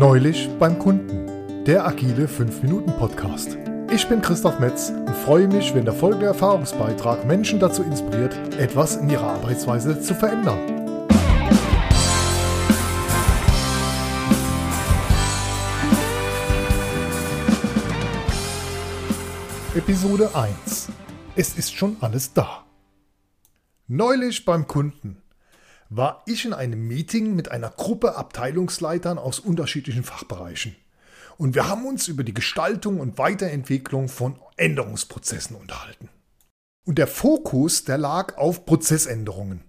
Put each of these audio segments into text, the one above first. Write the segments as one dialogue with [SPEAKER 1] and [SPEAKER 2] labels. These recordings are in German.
[SPEAKER 1] Neulich beim Kunden, der agile 5-Minuten-Podcast. Ich bin Christoph Metz und freue mich, wenn der folgende Erfahrungsbeitrag Menschen dazu inspiriert, etwas in ihrer Arbeitsweise zu verändern. Episode 1. Es ist schon alles da. Neulich beim Kunden war ich in einem Meeting mit einer Gruppe Abteilungsleitern aus unterschiedlichen Fachbereichen. Und wir haben uns über die Gestaltung und Weiterentwicklung von Änderungsprozessen unterhalten. Und der Fokus, der lag auf Prozessänderungen.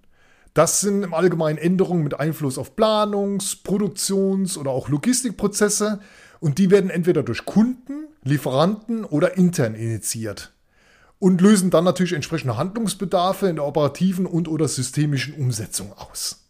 [SPEAKER 1] Das sind im Allgemeinen Änderungen mit Einfluss auf Planungs-, Produktions- oder auch Logistikprozesse und die werden entweder durch Kunden, Lieferanten oder intern initiiert und lösen dann natürlich entsprechende Handlungsbedarfe in der operativen und oder systemischen Umsetzung aus.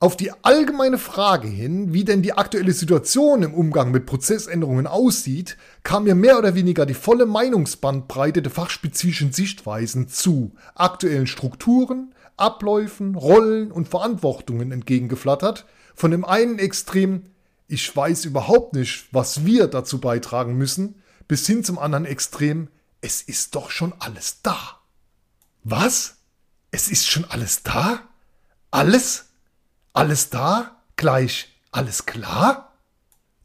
[SPEAKER 1] Auf die allgemeine Frage hin, wie denn die aktuelle Situation im Umgang mit Prozessänderungen aussieht, kam mir mehr oder weniger die volle Meinungsbandbreite der fachspezifischen Sichtweisen zu aktuellen Strukturen, Abläufen, Rollen und Verantwortungen entgegengeflattert. Von dem einen Extrem, ich weiß überhaupt nicht, was wir dazu beitragen müssen, bis hin zum anderen Extrem, es ist doch schon alles da. Was? Es ist schon alles da? Alles? Alles da? Gleich alles klar?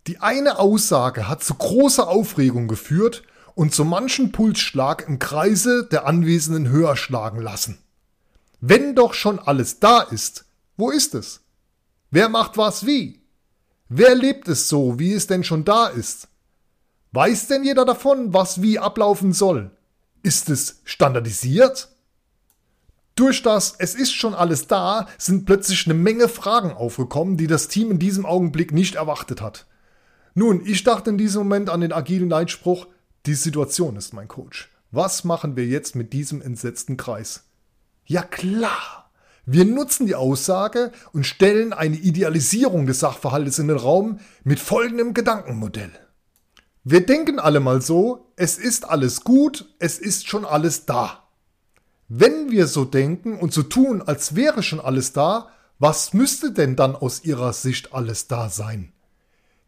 [SPEAKER 1] Die eine Aussage hat zu großer Aufregung geführt und zu manchen Pulsschlag im Kreise der Anwesenden höher schlagen lassen. Wenn doch schon alles da ist, wo ist es? Wer macht was wie? Wer lebt es so, wie es denn schon da ist? Weiß denn jeder davon, was wie ablaufen soll? Ist es standardisiert? Durch das Es ist schon alles da sind plötzlich eine Menge Fragen aufgekommen, die das Team in diesem Augenblick nicht erwartet hat. Nun, ich dachte in diesem Moment an den agilen Leitspruch, die Situation ist mein Coach. Was machen wir jetzt mit diesem entsetzten Kreis? Ja klar, wir nutzen die Aussage und stellen eine Idealisierung des Sachverhaltes in den Raum mit folgendem Gedankenmodell. Wir denken alle mal so, es ist alles gut, es ist schon alles da. Wenn wir so denken und so tun, als wäre schon alles da, was müsste denn dann aus Ihrer Sicht alles da sein?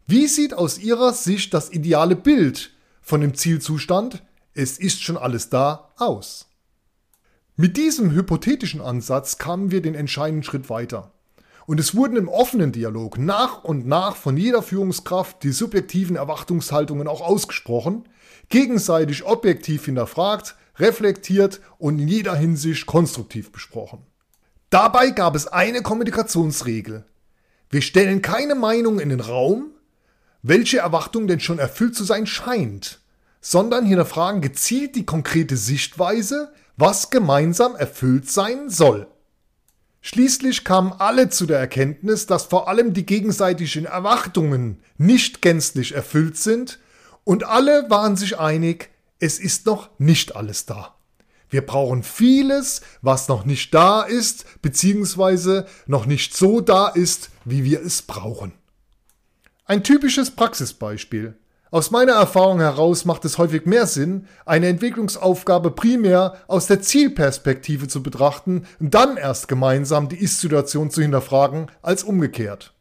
[SPEAKER 1] Wie sieht aus Ihrer Sicht das ideale Bild von dem Zielzustand, es ist schon alles da, aus? Mit diesem hypothetischen Ansatz kamen wir den entscheidenden Schritt weiter. Und es wurden im offenen Dialog nach und nach von jeder Führungskraft die subjektiven Erwartungshaltungen auch ausgesprochen, gegenseitig objektiv hinterfragt, reflektiert und in jeder Hinsicht konstruktiv besprochen. Dabei gab es eine Kommunikationsregel. Wir stellen keine Meinung in den Raum, welche Erwartung denn schon erfüllt zu sein scheint, sondern hinterfragen gezielt die konkrete Sichtweise, was gemeinsam erfüllt sein soll. Schließlich kamen alle zu der Erkenntnis, dass vor allem die gegenseitigen Erwartungen nicht gänzlich erfüllt sind und alle waren sich einig, es ist noch nicht alles da. Wir brauchen vieles, was noch nicht da ist, beziehungsweise noch nicht so da ist, wie wir es brauchen. Ein typisches Praxisbeispiel. Aus meiner Erfahrung heraus macht es häufig mehr Sinn, eine Entwicklungsaufgabe primär aus der Zielperspektive zu betrachten und dann erst gemeinsam die Ist-Situation zu hinterfragen, als umgekehrt.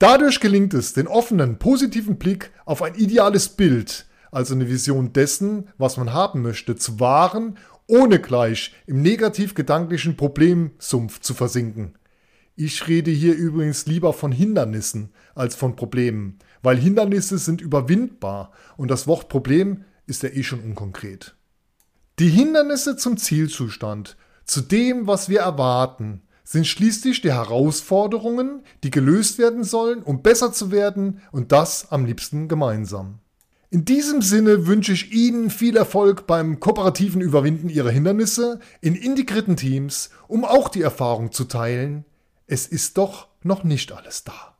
[SPEAKER 1] Dadurch gelingt es, den offenen, positiven Blick auf ein ideales Bild, also eine Vision dessen, was man haben möchte, zu wahren, ohne gleich im negativ-gedanklichen Problemsumpf zu versinken. Ich rede hier übrigens lieber von Hindernissen als von Problemen, weil Hindernisse sind überwindbar und das Wort Problem ist ja eh schon unkonkret. Die Hindernisse zum Zielzustand, zu dem, was wir erwarten, sind schließlich die Herausforderungen, die gelöst werden sollen, um besser zu werden und das am liebsten gemeinsam. In diesem Sinne wünsche ich Ihnen viel Erfolg beim kooperativen Überwinden Ihrer Hindernisse in integrierten Teams, um auch die Erfahrung zu teilen, es ist doch noch nicht alles da.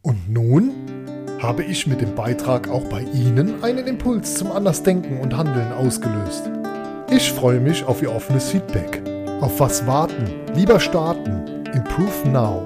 [SPEAKER 1] Und nun habe ich mit dem Beitrag auch bei Ihnen einen Impuls zum Andersdenken und Handeln ausgelöst. Ich freue mich auf Ihr offenes Feedback. Auf was warten? Lieber starten. Improve now.